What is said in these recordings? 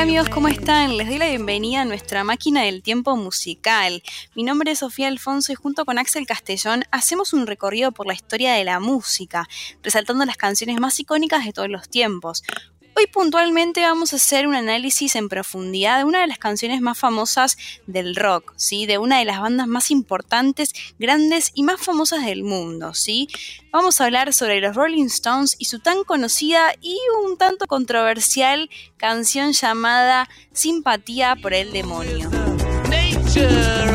Hola amigos, ¿cómo están? Les doy la bienvenida a nuestra máquina del tiempo musical. Mi nombre es Sofía Alfonso y junto con Axel Castellón hacemos un recorrido por la historia de la música, resaltando las canciones más icónicas de todos los tiempos. Hoy puntualmente vamos a hacer un análisis en profundidad de una de las canciones más famosas del rock, ¿sí? de una de las bandas más importantes, grandes y más famosas del mundo. ¿sí? Vamos a hablar sobre los Rolling Stones y su tan conocida y un tanto controversial canción llamada Simpatía por el Demonio. Nature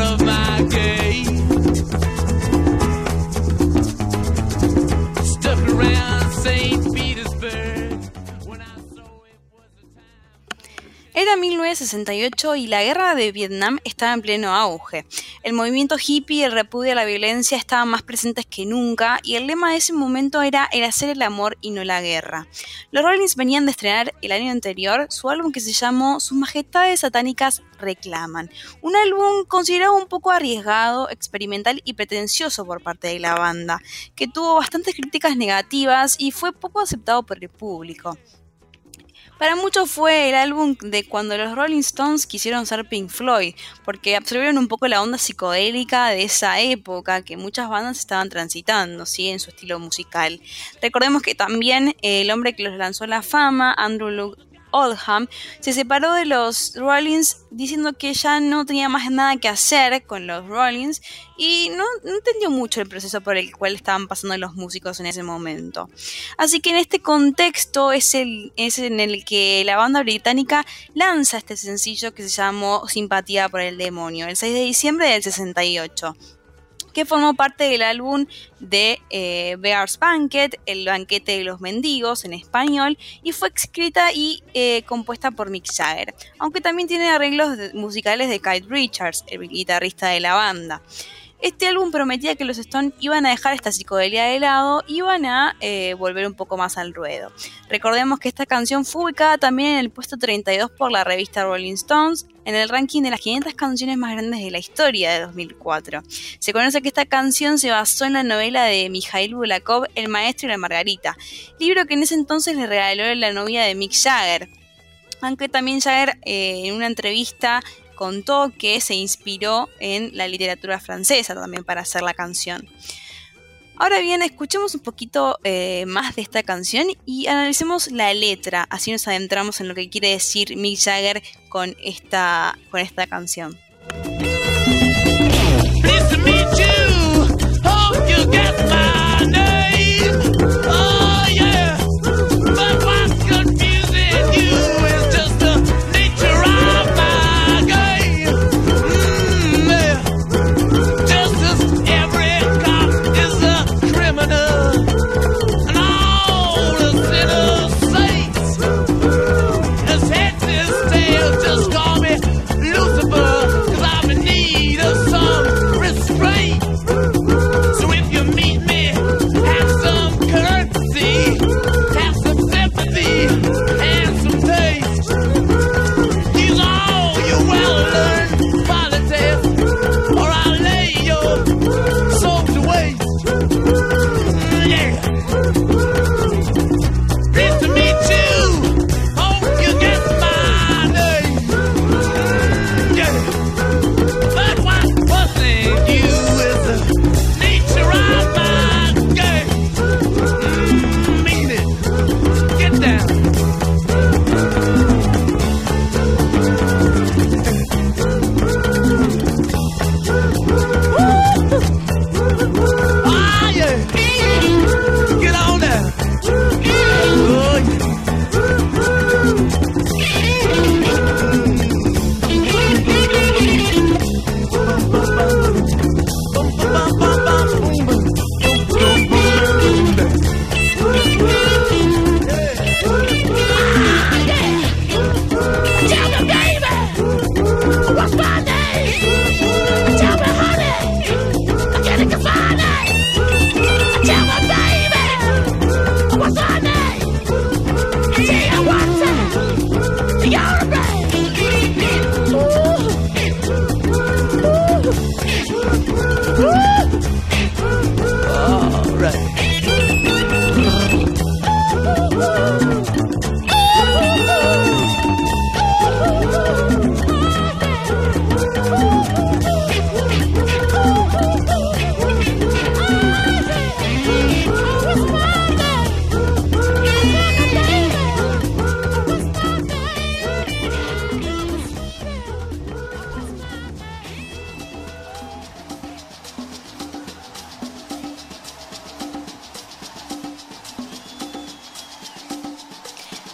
Era 1968 y la guerra de Vietnam estaba en pleno auge. El movimiento hippie y el repudio a la violencia estaban más presentes que nunca y el lema de ese momento era el hacer el amor y no la guerra. Los Rollins venían de estrenar el año anterior su álbum que se llamó Sus Majestades Satánicas Reclaman, un álbum considerado un poco arriesgado, experimental y pretencioso por parte de la banda, que tuvo bastantes críticas negativas y fue poco aceptado por el público. Para muchos fue el álbum de cuando los Rolling Stones quisieron ser Pink Floyd, porque absorbieron un poco la onda psicodélica de esa época que muchas bandas estaban transitando, ¿sí? En su estilo musical. Recordemos que también el hombre que los lanzó a la fama, Andrew Luke Oldham, se separó de los Rollins diciendo que ya no tenía más nada que hacer con los Rollins y no, entendió mucho el proceso por el cual estaban pasando los músicos en ese momento. Así que en este contexto es, el, es en el que la banda británica lanza este sencillo que se llamó Simpatía por el Demonio, el 6 de diciembre del 68 que formó parte del álbum de eh, Bear's Banquet, El banquete de los mendigos en español, y fue escrita y eh, compuesta por Mick Jagger, aunque también tiene arreglos musicales de Kite Richards, el guitarrista de la banda. Este álbum prometía que los Stones iban a dejar esta psicodelia de lado y iban a eh, volver un poco más al ruedo. Recordemos que esta canción fue ubicada también en el puesto 32 por la revista Rolling Stones en el ranking de las 500 canciones más grandes de la historia de 2004. Se conoce que esta canción se basó en la novela de Mikhail Bulakov, El maestro y la margarita, libro que en ese entonces le regaló la novia de Mick Jagger. Aunque también Jagger eh, en una entrevista contó que se inspiró en la literatura francesa también para hacer la canción. Ahora bien, escuchemos un poquito eh, más de esta canción y analicemos la letra, así nos adentramos en lo que quiere decir Mick Jagger con esta, con esta canción.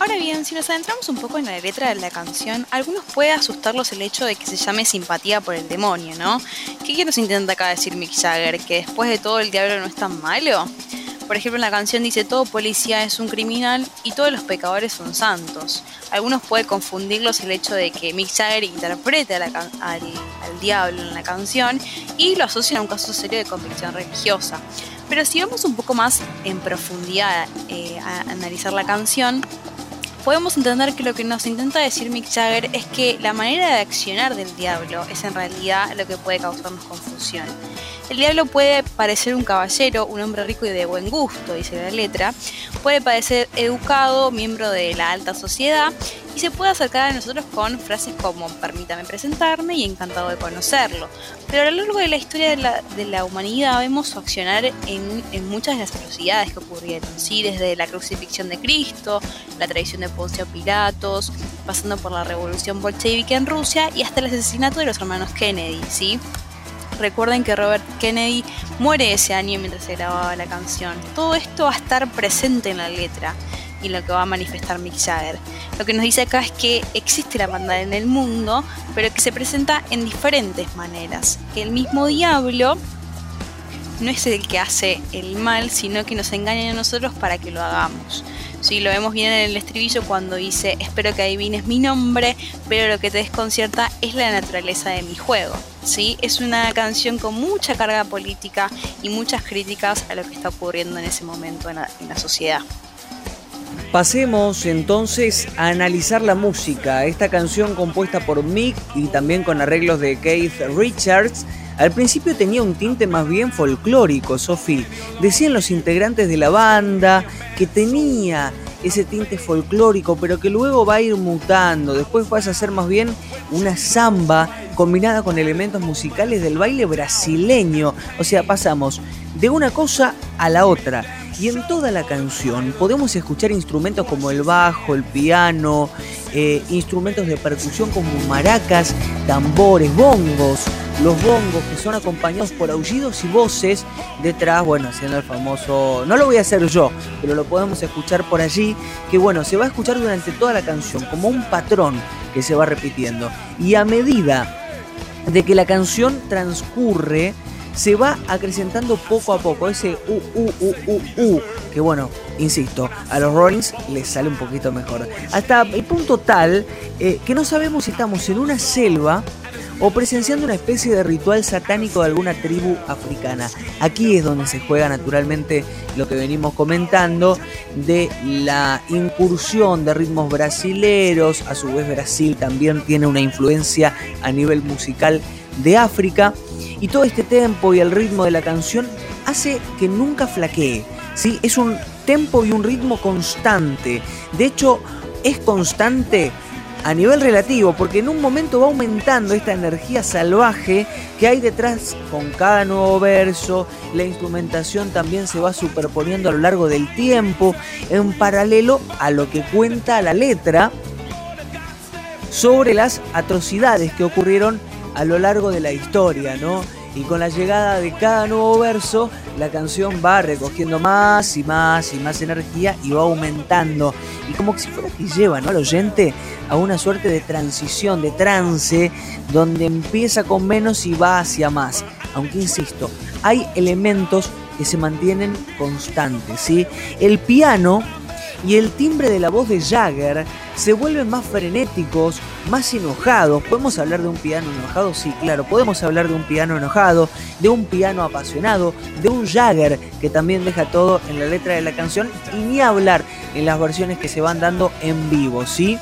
Ahora bien, si nos adentramos un poco en la letra de la canción, algunos puede asustarlos el hecho de que se llame simpatía por el demonio, ¿no? ¿Qué nos intenta acá decir Mick Jagger? ¿Que después de todo el diablo no es tan malo? Por ejemplo, en la canción dice todo policía es un criminal y todos los pecadores son santos. Algunos puede confundirlos el hecho de que Mick Jagger interprete al, al, diablo en la canción y lo asocian a un caso serio de convicción religiosa. Pero si vamos un poco más en profundidad eh, a analizar la canción, podemos entender que lo que nos intenta decir Mick Jagger es que la manera de accionar del diablo es en realidad lo que puede causarnos confusión. El diablo puede parecer un caballero, un hombre rico y de buen gusto, dice la letra, puede parecer educado, miembro de la alta sociedad, y se puede acercar a nosotros con frases como permítame presentarme y encantado de conocerlo. Pero a lo largo de la historia de la, humanidad vemos su accionar en, muchas de las atrocidades que ocurrieron, ¿sí? desde la crucifixión de Cristo, la traición de Poncio Pilatos, pasando por la revolución bolchevique en Rusia y hasta el asesinato de los hermanos Kennedy. ¿sí? Recuerden que Robert Kennedy muere ese año mientras se grababa la canción. Todo esto va a estar presente en la letra y lo que va a manifestar Mick Jagger. Lo que nos dice acá es que existe la maldad en el mundo, pero que se presenta en diferentes maneras. Que el mismo diablo no es el que hace el mal, sino que nos engaña a nosotros para que lo hagamos. Sí, lo vemos bien en el estribillo cuando dice, espero que adivines mi nombre, pero lo que te desconcierta es la naturaleza de mi juego. ¿sí? Es una canción con mucha carga política y muchas críticas a lo que está ocurriendo en ese momento en la, en la sociedad. Pasemos entonces a analizar la música. Esta canción compuesta por Mick y también con arreglos de Keith Richards. Al principio tenía un tinte más bien folclórico, Sophie. Decían los integrantes de la banda que tenía ese tinte folclórico, pero que luego va a ir mutando. Después pasa a ser más bien una samba combinada con elementos musicales del baile brasileño. O sea, pasamos de una cosa a la otra y en toda la canción podemos escuchar instrumentos como el bajo, el piano, eh, instrumentos de percusión como maracas, tambores, bongos, los bongos que son acompañados por aullidos y voces detrás, bueno, haciendo el famoso, no lo voy a hacer yo, pero lo podemos escuchar por allí, que bueno, se va a escuchar durante toda la canción como un patrón que se va repitiendo. Y a medida de que la canción transcurre, se va acrecentando poco a poco ese u, u, u, u, que bueno, insisto, a los Rollins les sale un poquito mejor. Hasta el punto tal eh, que no sabemos si estamos en una selva o presenciando una especie de ritual satánico de alguna tribu africana. Aquí es donde se juega naturalmente lo que venimos comentando de la incursión de ritmos brasileros, a su vez Brasil también tiene una influencia a nivel musical de África y todo este tempo y el ritmo de la canción hace que nunca flaquee. ¿sí? Es un tempo y un ritmo constante. De hecho, es constante a nivel relativo, porque en un momento va aumentando esta energía salvaje que hay detrás con cada nuevo verso, la instrumentación también se va superponiendo a lo largo del tiempo, en paralelo a lo que cuenta la letra sobre las atrocidades que ocurrieron a lo largo de la historia, ¿no? Y con la llegada de cada nuevo verso, la canción va recogiendo más y más y más energía y va aumentando. Y como si fuera que lleva al oyente a una suerte de transición, de trance, donde empieza con menos y va hacia más. Aunque insisto, hay elementos que se mantienen constantes. ¿sí? El piano y el timbre de la voz de Jagger se vuelven más frenéticos, más enojados. ¿Podemos hablar de un piano enojado? Sí, claro, podemos hablar de un piano enojado, de un piano apasionado, de un Jagger que también deja todo en la letra de la canción y ni hablar en las versiones que se van dando en vivo, ¿sí?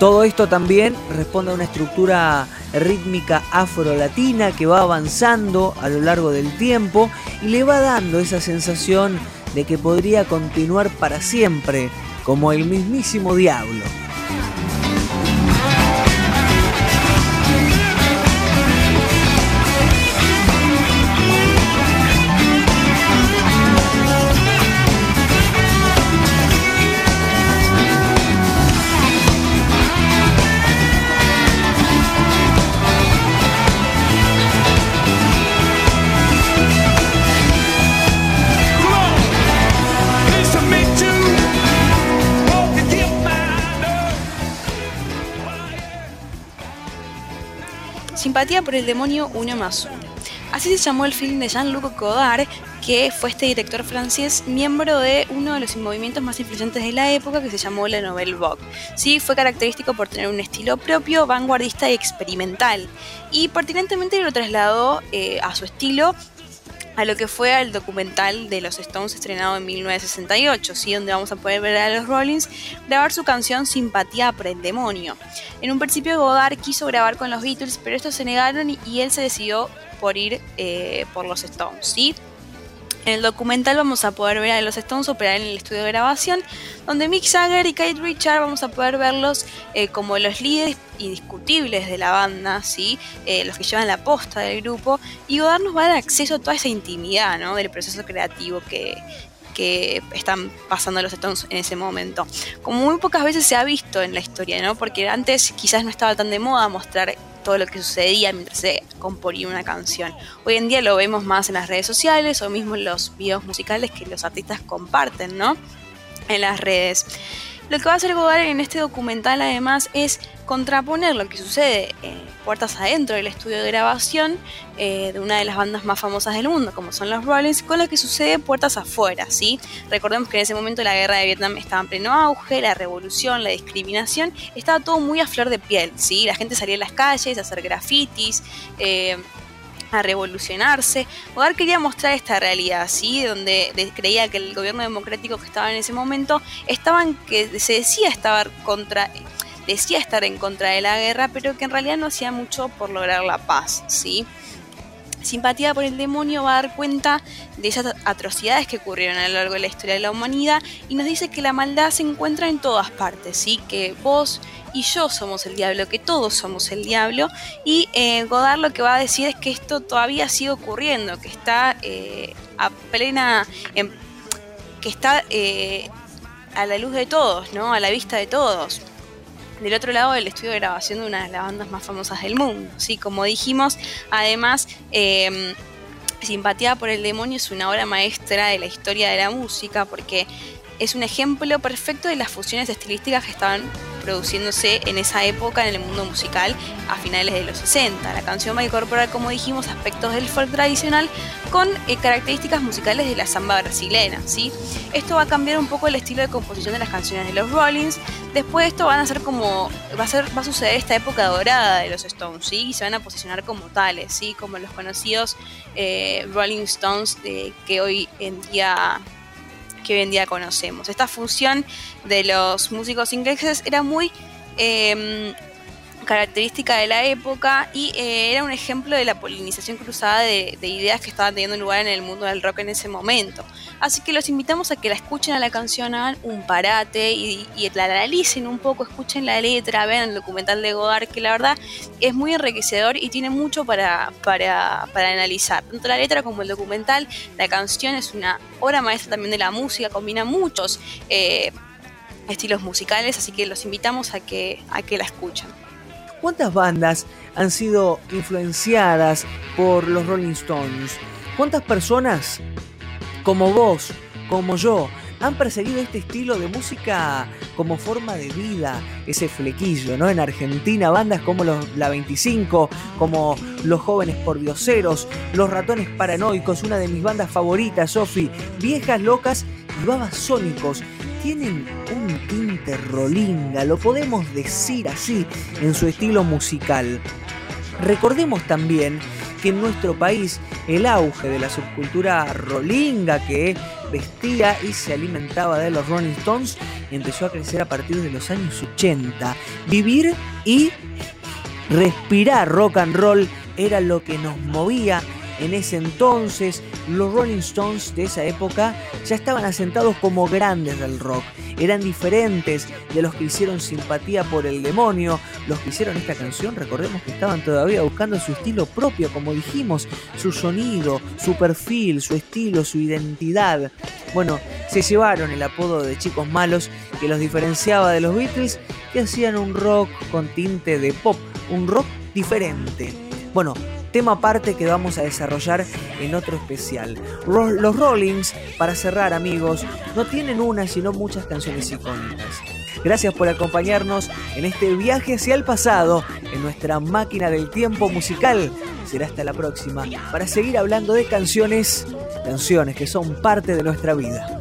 Todo esto también responde a una estructura rítmica afro-latina que va avanzando a lo largo del tiempo y le va dando esa sensación de que podría continuar para siempre como el mismísimo diablo. Simpatía por el demonio uno más uno. Así se llamó el film de Jean-Luc Godard, que fue este director francés, miembro de uno de los movimientos más influyentes de la época que se llamó la Nouvelle Vogue. Sí, fue característico por tener un estilo propio, vanguardista y experimental, y pertinentemente lo trasladó eh, a su estilo a lo que fue el documental de los Stones estrenado en 1968, ¿sí? donde vamos a poder ver a los Rollins grabar su canción Simpatía por el demonio. En un principio Godard quiso grabar con los Beatles, pero estos se negaron y él se decidió por ir eh, por los Stones. ¿sí? En el documental vamos a poder ver a los Stones operar en el estudio de grabación, donde Mick Jagger y Kate Richard vamos a poder verlos eh, como los líderes indiscutibles de la banda, ¿sí? Eh, los que llevan la posta del grupo, y Godard nos va a dar acceso a toda esa intimidad ¿no? del proceso creativo que, que están pasando los Stones en ese momento. Como muy pocas veces se ha visto en la historia, ¿no? Porque antes quizás no estaba tan de moda mostrar todo lo que sucedía mientras se componía una canción. Hoy en día lo vemos más en las redes sociales o mismo en los videos musicales que los artistas comparten, ¿no? En las redes. Lo que va a hacer Godard en este documental además es contraponer lo que sucede eh, puertas adentro del estudio de grabación eh, de una de las bandas más famosas del mundo, como son los Rollins, con lo que sucede puertas afuera, ¿sí? Recordemos que en ese momento la guerra de Vietnam estaba en pleno auge, la revolución, la discriminación, estaba todo muy a flor de piel, ¿sí? La gente salía a las calles a hacer grafitis, eh, a revolucionarse. Godard quería mostrar esta realidad, ¿sí? donde creía que el gobierno democrático que estaba en ese momento estaban que decía estar contra decía estar en contra de la guerra, pero que en realidad no hacía mucho por lograr la paz, ¿sí? Simpatía por el demonio va a dar cuenta de esas atrocidades que ocurrieron a lo largo de la historia de la humanidad y nos dice que la maldad se encuentra en todas partes, ¿sí? que vos y yo somos el diablo, que todos somos el diablo y eh, Godard lo que va a decir es que esto todavía sigue ocurriendo, que está eh, a plena, que está eh, a la luz de todos, ¿no? a la vista de todos del otro lado del estudio de grabación de una de las bandas más famosas del mundo. ¿sí? Como dijimos, además, em, Simpatía por el Demonio es una obra maestra de la historia de la música porque es un ejemplo perfecto de las fusiones estilísticas que estaban produciéndose en esa época en el mundo musical a finales de los 60. La canción va a incorporar, como dijimos, aspectos del folk tradicional con eh, características musicales de la samba brasileña. ¿sí? Esto va a cambiar un poco el estilo de composición de las canciones de los Rollins. Después de esto van a ser como va a ser va a suceder esta época dorada de los Stones, ¿sí? Y se van a posicionar como tales, ¿sí? Como los conocidos eh, Rolling Stones que hoy en día que hoy en día conocemos. Esta función de los músicos ingleses era muy em, característica de la época y eh, era un ejemplo de la polinización cruzada de, ideas que estaban teniendo lugar en el mundo del rock en ese momento. Así que los invitamos a que la escuchen a la canción, hagan un parate y, la analicen un poco, escuchen la letra, vean el documental de Godard, que la verdad es muy enriquecedor y tiene mucho para, para, analizar. Tanto la letra como el documental, la canción es una obra maestra también de la música, combina muchos eh, estilos musicales, así que los invitamos a que, a que la escuchen. ¿Cuántas bandas han sido influenciadas por los Rolling Stones? ¿Cuántas personas como vos, como yo, han perseguido este estilo de música como forma de vida, ese flequillo, ¿no? En Argentina, bandas como La 25, como Los Jóvenes por Dioseros, Los Ratones Paranoicos, una de mis bandas favoritas, Sofi, Viejas Locas y Babasónicos tienen un tinte rolinga, lo podemos decir así, en su estilo musical. Recordemos también que en nuestro país el auge de la subcultura rolinga que vestía y se alimentaba de los Rolling Stones empezó a crecer a partir de los años 80. Vivir y respirar rock and roll era lo que nos movía en ese entonces, los Rolling Stones de esa época ya estaban asentados como grandes del rock. Eran diferentes de los que hicieron simpatía por el demonio, los que hicieron esta canción, recordemos que estaban todavía buscando su estilo propio, como dijimos, su sonido, su perfil, su estilo, su identidad. Bueno, se llevaron el apodo de chicos malos que los diferenciaba de los Beatles, que hacían un rock con tinte de pop, un rock diferente. Bueno, tema aparte que vamos a desarrollar en otro especial. Los Rollings, para cerrar amigos, no tienen una sino muchas canciones icónicas. Gracias por acompañarnos en este viaje hacia el pasado, en nuestra máquina del tiempo musical. Será hasta la próxima para seguir hablando de canciones, canciones que son parte de nuestra vida.